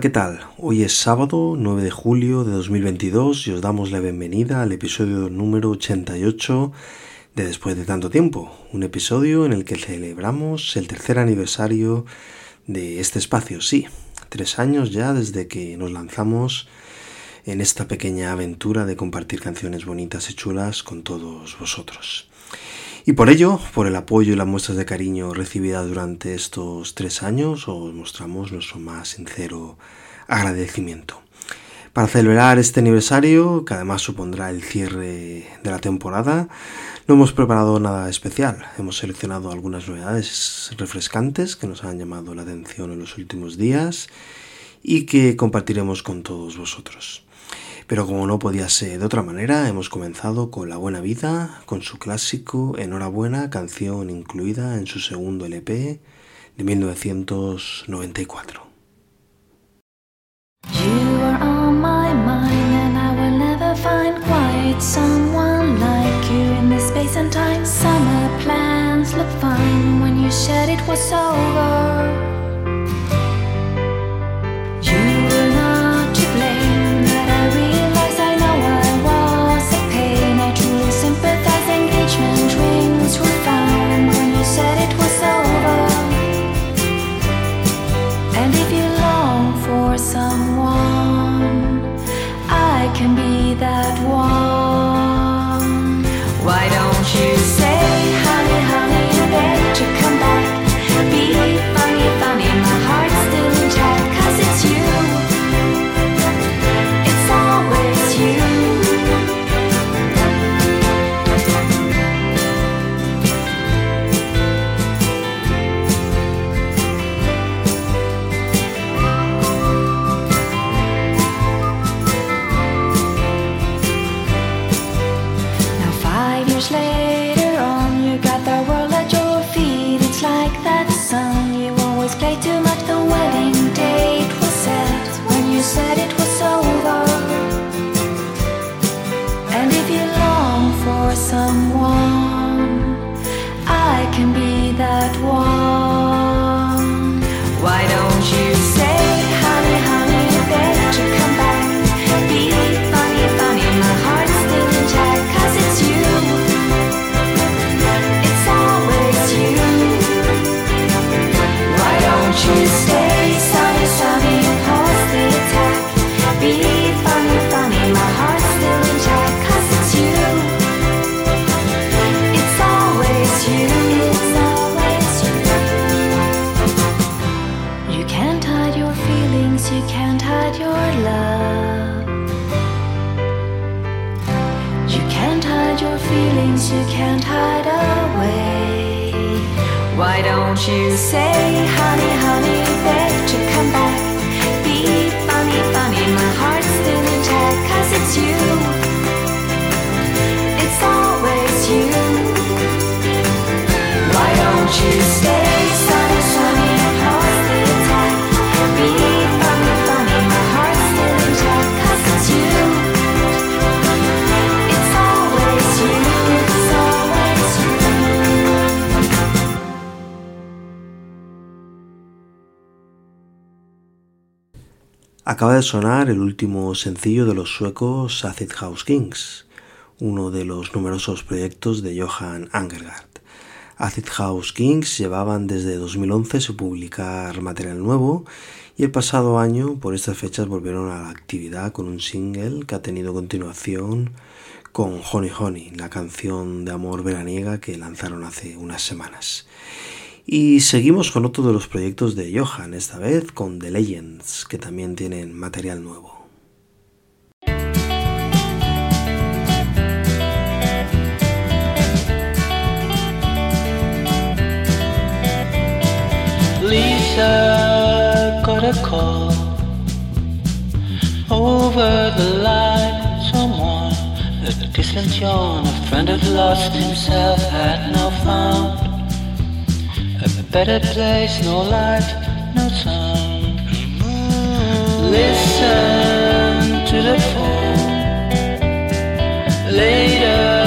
¿qué tal? Hoy es sábado 9 de julio de 2022 y os damos la bienvenida al episodio número 88 de Después de tanto tiempo, un episodio en el que celebramos el tercer aniversario de este espacio, sí, tres años ya desde que nos lanzamos en esta pequeña aventura de compartir canciones bonitas y chulas con todos vosotros. Y por ello, por el apoyo y las muestras de cariño recibidas durante estos tres años, os mostramos nuestro más sincero agradecimiento. Para celebrar este aniversario, que además supondrá el cierre de la temporada, no hemos preparado nada especial. Hemos seleccionado algunas novedades refrescantes que nos han llamado la atención en los últimos días y que compartiremos con todos vosotros. Pero como no podía ser de otra manera, hemos comenzado con La Buena Vida, con su clásico Enhorabuena, canción incluida en su segundo LP de 1994. You are on my mind, and I will never find quite someone like you in this space and time. Summer plans look fine when you said it was over. Don't you say, honey, honey, beg to come back? Be funny, funny, my heart's still intact, 'cause it's you. It's always you. Why don't you stay, Acaba de sonar el último sencillo de los suecos Acid House Kings, uno de los numerosos proyectos de Johan Angergaard. Acid House Kings llevaban desde 2011 su publicar material nuevo y el pasado año por estas fechas volvieron a la actividad con un single que ha tenido continuación con Honey Honey, la canción de amor veraniega que lanzaron hace unas semanas. Y seguimos con otro de los proyectos de Johan, esta vez con The Legends, que también tienen material nuevo. Lisa got a call over the line. Someone, a distant John, a friend had lost himself, had now found a better place, no light, no sound. Listen to the phone. Later,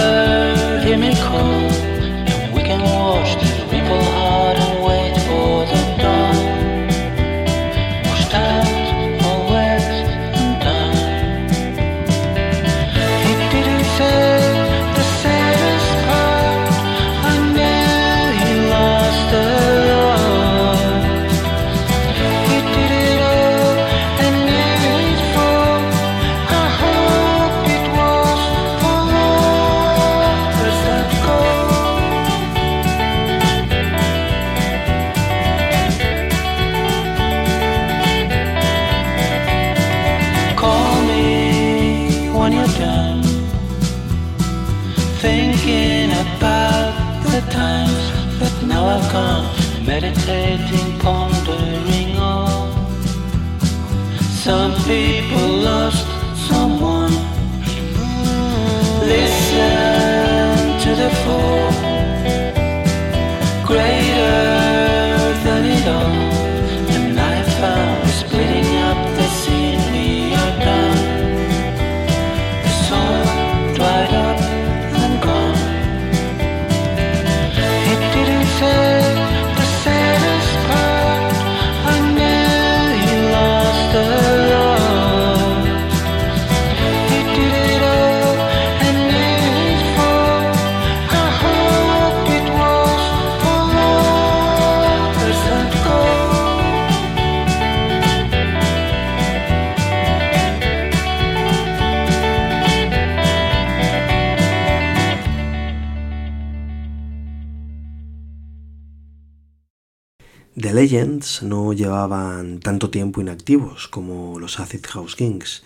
Legends no llevaban tanto tiempo inactivos como los Acid House Kings,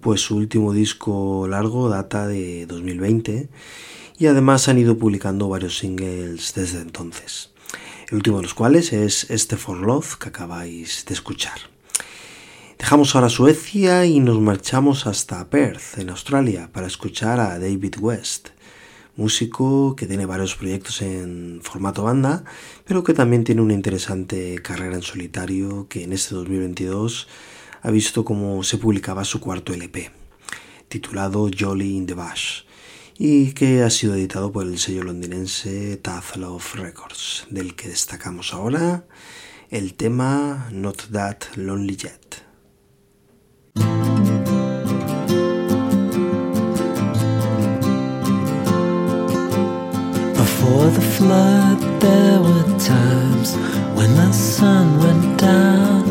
pues su último disco largo data de 2020 y además han ido publicando varios singles desde entonces. El último de los cuales es este For Love que acabáis de escuchar. Dejamos ahora Suecia y nos marchamos hasta Perth, en Australia, para escuchar a David West, músico que tiene varios proyectos en formato banda, pero que también tiene una interesante carrera en solitario que en este 2022 ha visto cómo se publicaba su cuarto LP, titulado Jolly in the Bush, y que ha sido editado por el sello londinense Tough Love Records, del que destacamos ahora el tema Not That Lonely Yet. Before the flood, there were times when the sun went down,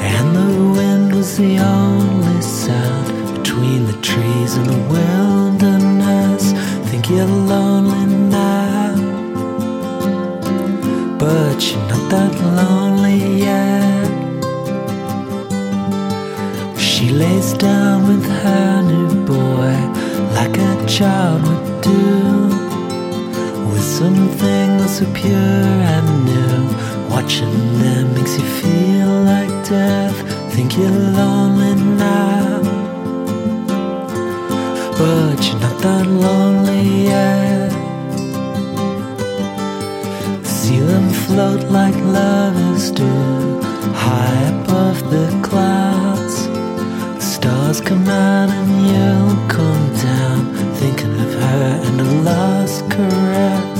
and the wind was the only sound between the trees and the wilderness. Think you're lonely now, but you're not that lonely yet. She lays down with her new boy like a child would do with something that's so pure and new. Watching them makes you feel like death. Think you're lonely now, but you're not that lonely yet. See them float like lovers do, high above the clouds. The stars come out and you'll come down, thinking of her and a lost caress.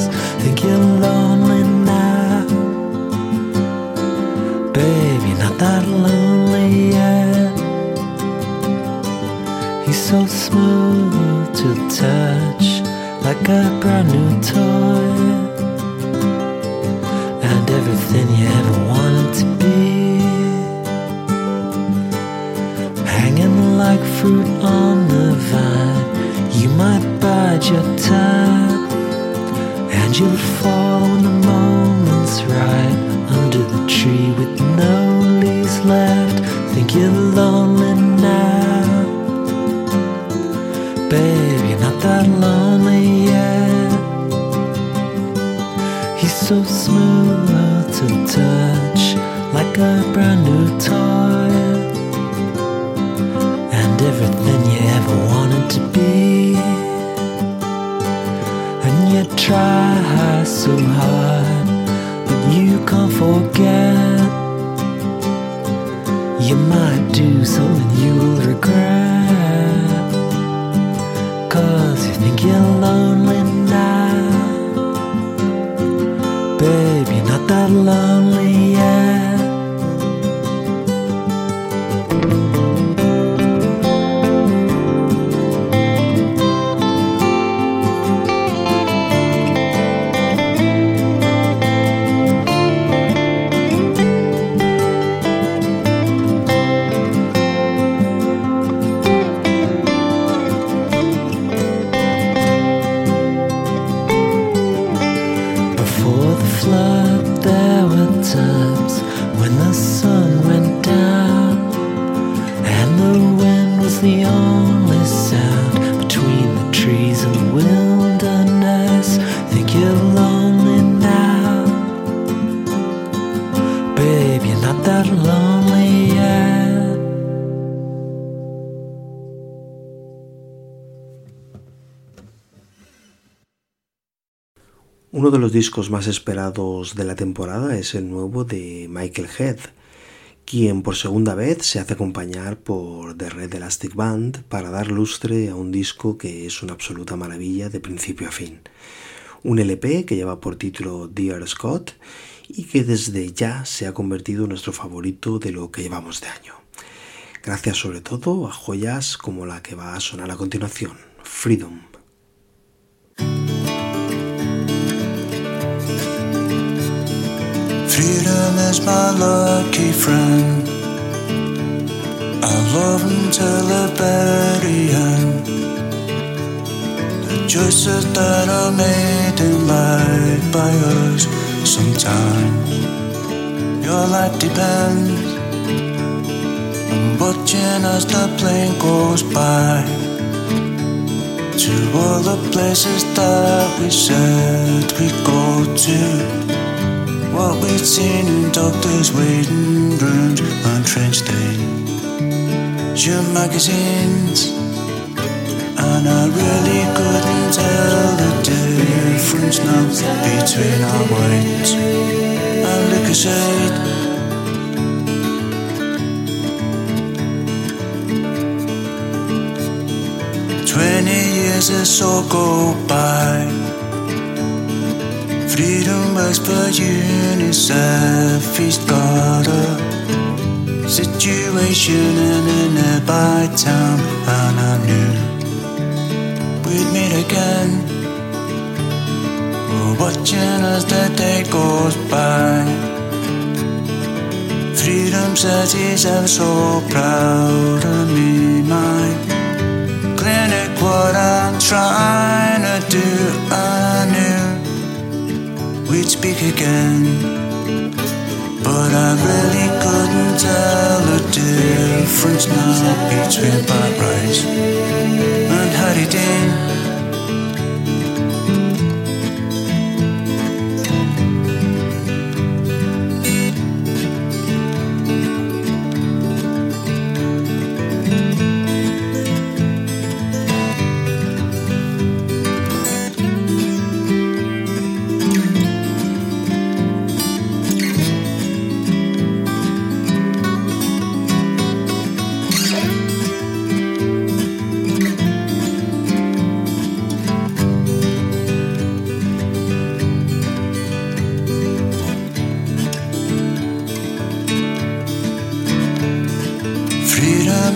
Think you're lonely now, baby, not that lonely yet. He's so smooth to touch, like a brand new toy, and everything you ever wanted to be hanging like fruit on the vine. You might bide your time, you'll fall when the moment's right under the tree with no leaves left. Think you're lonely now, babe. You're not that lonely yet. He's so smooth to touch, like a brand new toy and everything you ever wanted to be. And you try discos más esperados de la temporada es el nuevo de Michael Head, quien por segunda vez se hace acompañar por The Red Elastic Band para dar lustre a un disco que es una absoluta maravilla de principio a fin. Un LP que lleva por título Dear Scott y que desde ya se ha convertido en nuestro favorito de lo que llevamos de año. Gracias sobre todo a joyas como la que va a sonar a continuación, Freedom. Freedom is my lucky friend. I love till the very end. The choices that are made in life by us sometimes. Your life depends on watching as the plane goes by. To all the places that we said we go to. What we'd seen in doctors' waiting rooms on trench day. Your magazines, and I really couldn't tell the difference now between our whites and Lucozade. Twenty years or so go by. Freedom works for UNICEF. He's got a situation in a nearby town, and I knew we'd meet again. We're watching as the day goes by. Freedom says he's ever so proud of me, my clinic. What I'm trying to do, I we'd speak again. But I really couldn't tell the difference now between Pat Rice and Harry Dean.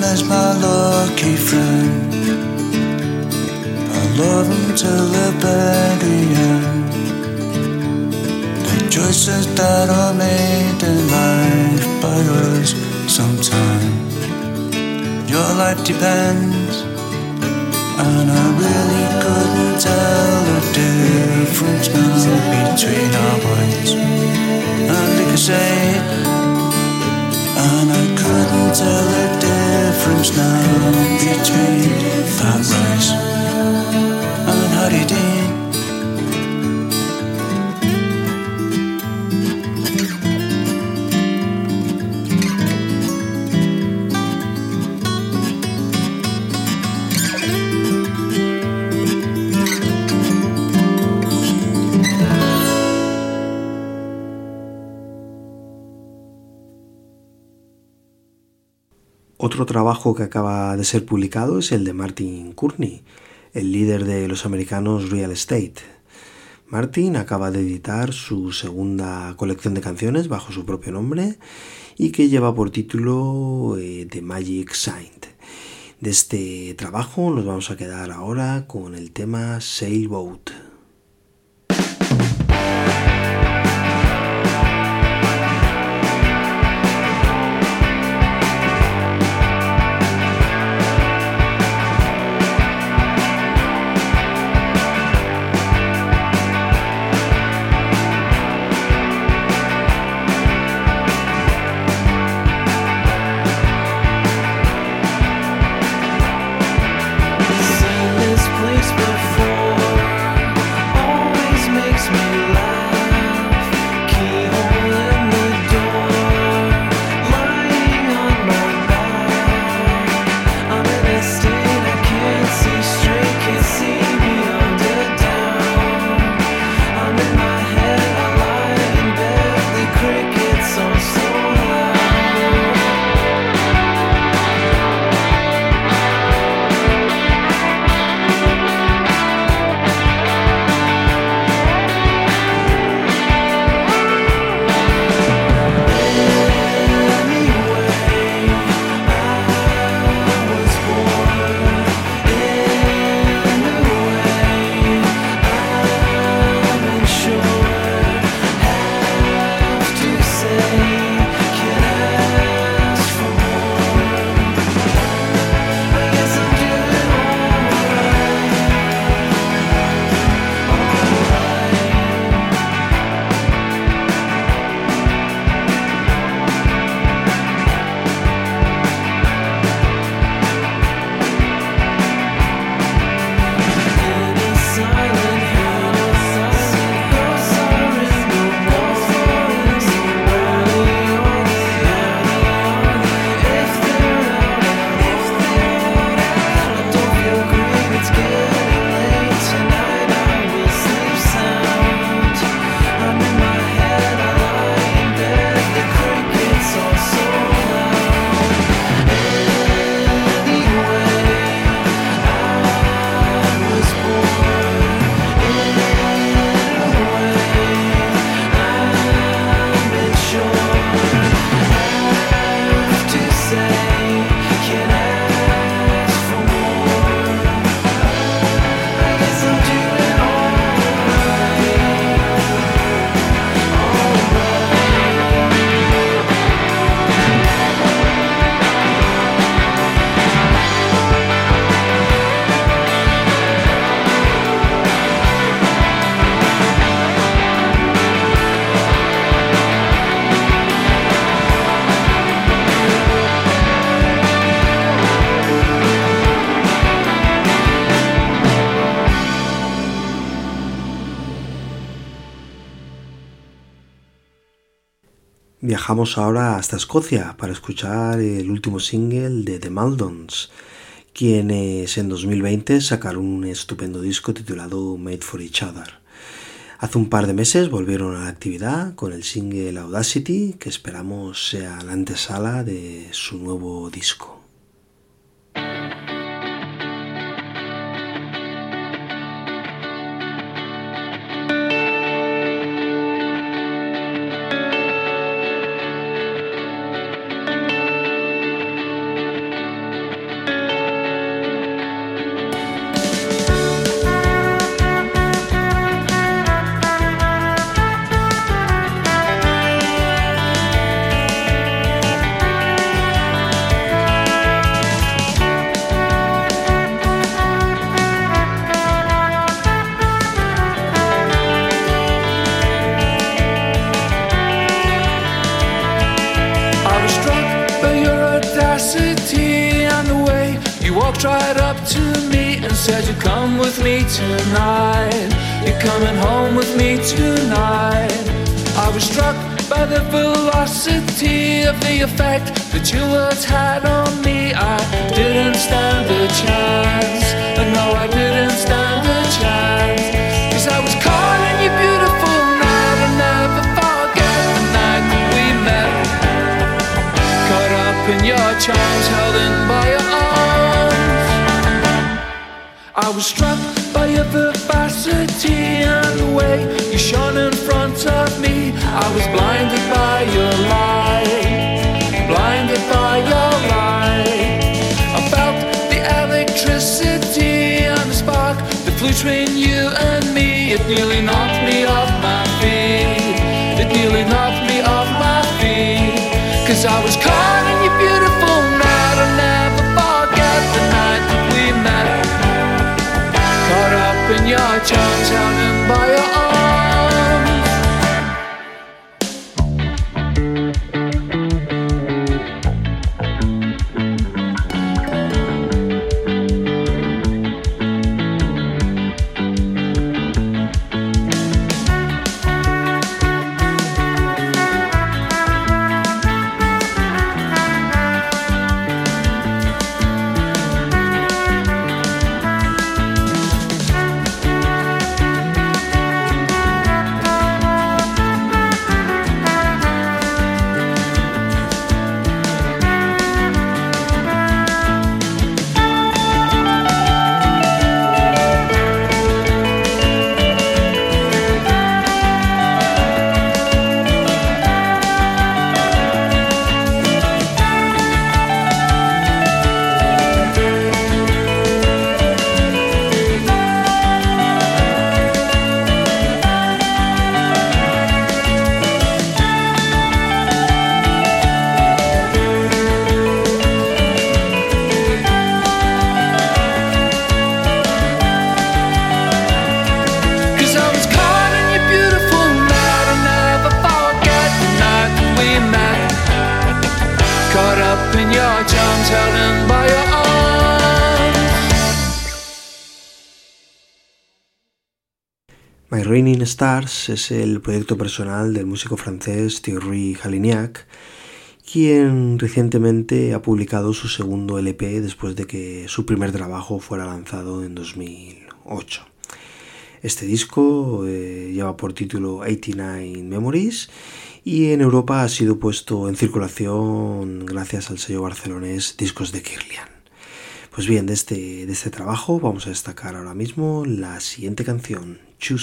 Is my lucky friend. I love him till the very end. The choices that are made in life by us sometimes. Your life depends, and I really couldn't tell the difference now between our boys and Lucozade. And I couldn't tell the difference now between Pat Rice and Harry Dean. Otro trabajo que acaba de ser publicado es el de Martin Courtney, el líder de los americanos Real Estate. Martin acaba de editar su segunda colección de canciones bajo su propio nombre y que lleva por título eh, The Magic Saint. De este trabajo nos vamos a quedar ahora con el tema Sailboat. Viajamos ahora hasta Escocia para escuchar el último single de The Maldons, quienes en 2020 sacaron un estupendo disco titulado Made for Each Other. Hace un par de meses volvieron a la actividad con el single Audacity, que esperamos sea la antesala de su nuevo disco. It nearly knocked me off my feet. It nearly knocked me off my feet. Cause I was caught in your beautiful night. I'll never forget the night that we met. Caught up in your charms, held by your My Raining Stars es el proyecto personal del músico francés Thierry Halignac, quien recientemente ha publicado su segundo LP después de que su primer trabajo fuera lanzado en 2008. Este disco eh, lleva por título 89 Memories y en Europa ha sido puesto en circulación gracias al sello barcelonés Discos de Kirlian. Pues bien, de este, de este trabajo vamos a destacar ahora mismo la siguiente canción, Too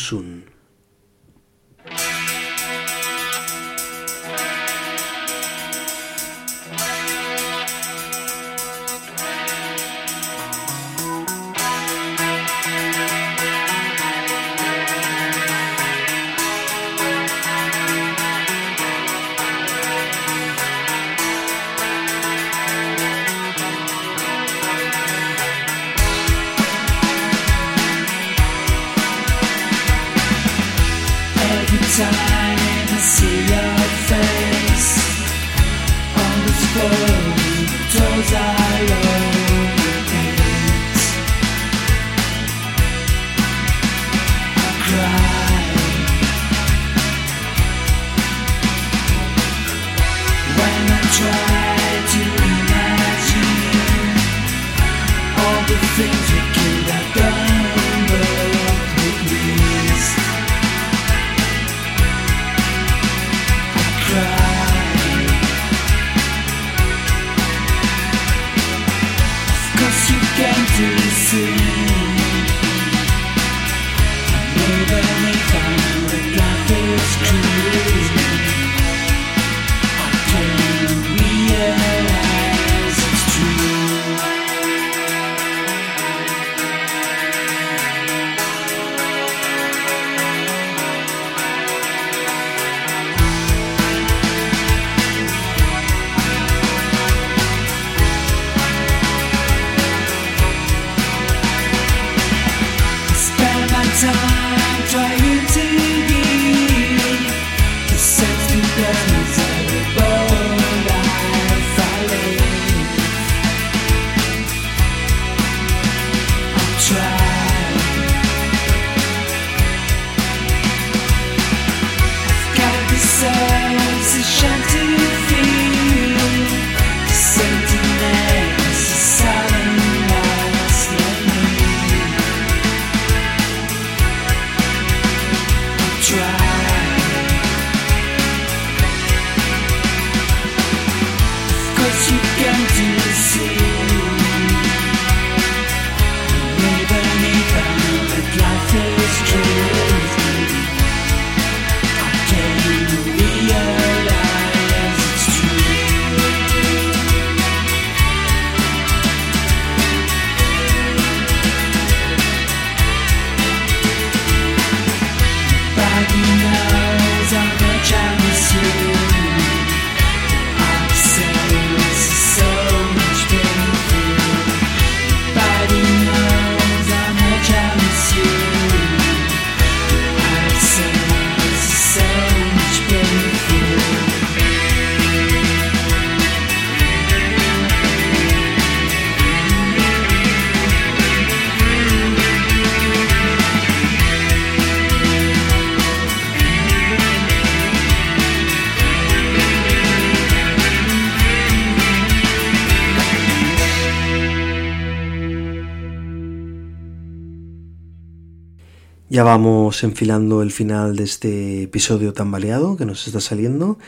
Ya vamos enfilando el final de este episodio tan baleado que nos está saliendo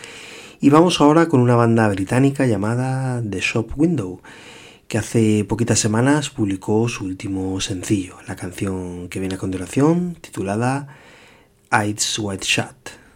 y vamos ahora con una banda británica llamada The Shop Window que hace poquitas semanas publicó su último sencillo, la canción que viene a continuación titulada Eyes Wide Shut.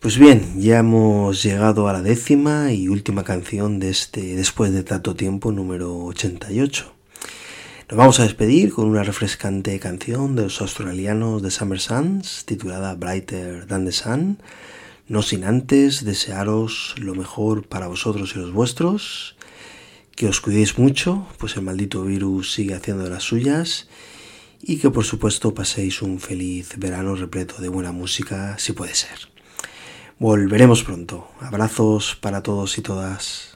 Pues bien, ya hemos llegado a la décima y última canción de este Después de tanto tiempo número 88. Nos vamos a despedir con una refrescante canción de los australianos de Summer Suns titulada Brighter Than the Sun, no sin antes desearos lo mejor para vosotros y los vuestros, que os cuidéis mucho, pues el maldito virus sigue haciendo las suyas y que por supuesto paséis un feliz verano repleto de buena música si puede ser. Volveremos pronto. Abrazos para todos y todas.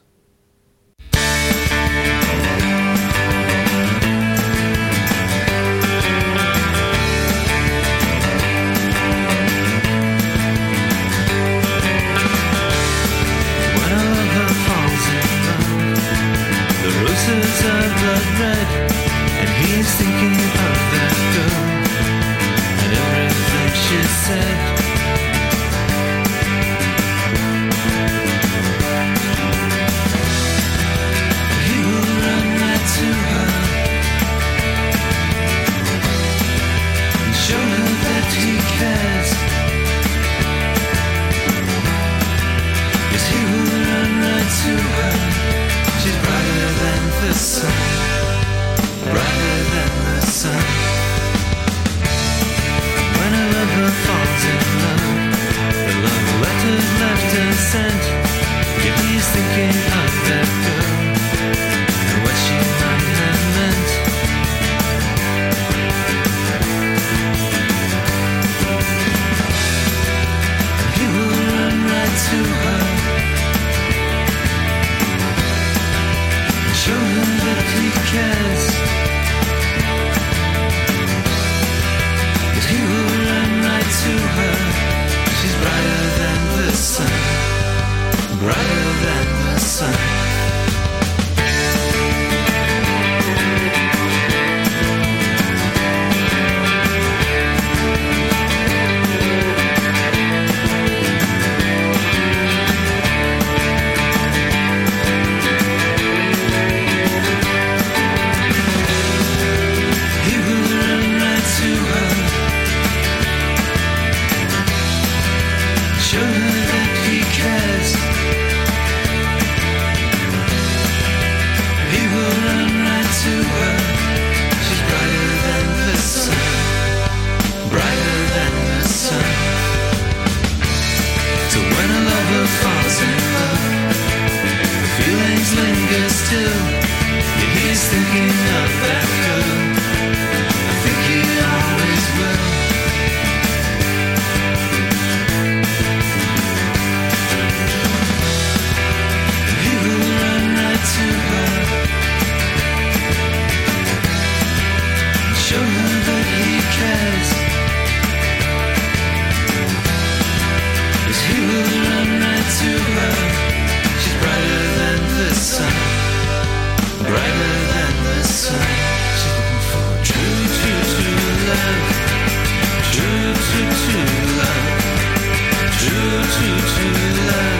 teaching you love.